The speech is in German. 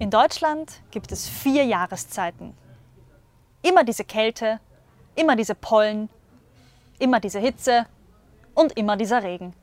In Deutschland gibt es vier Jahreszeiten. Immer diese Kälte, immer diese Pollen, immer diese Hitze und immer dieser Regen.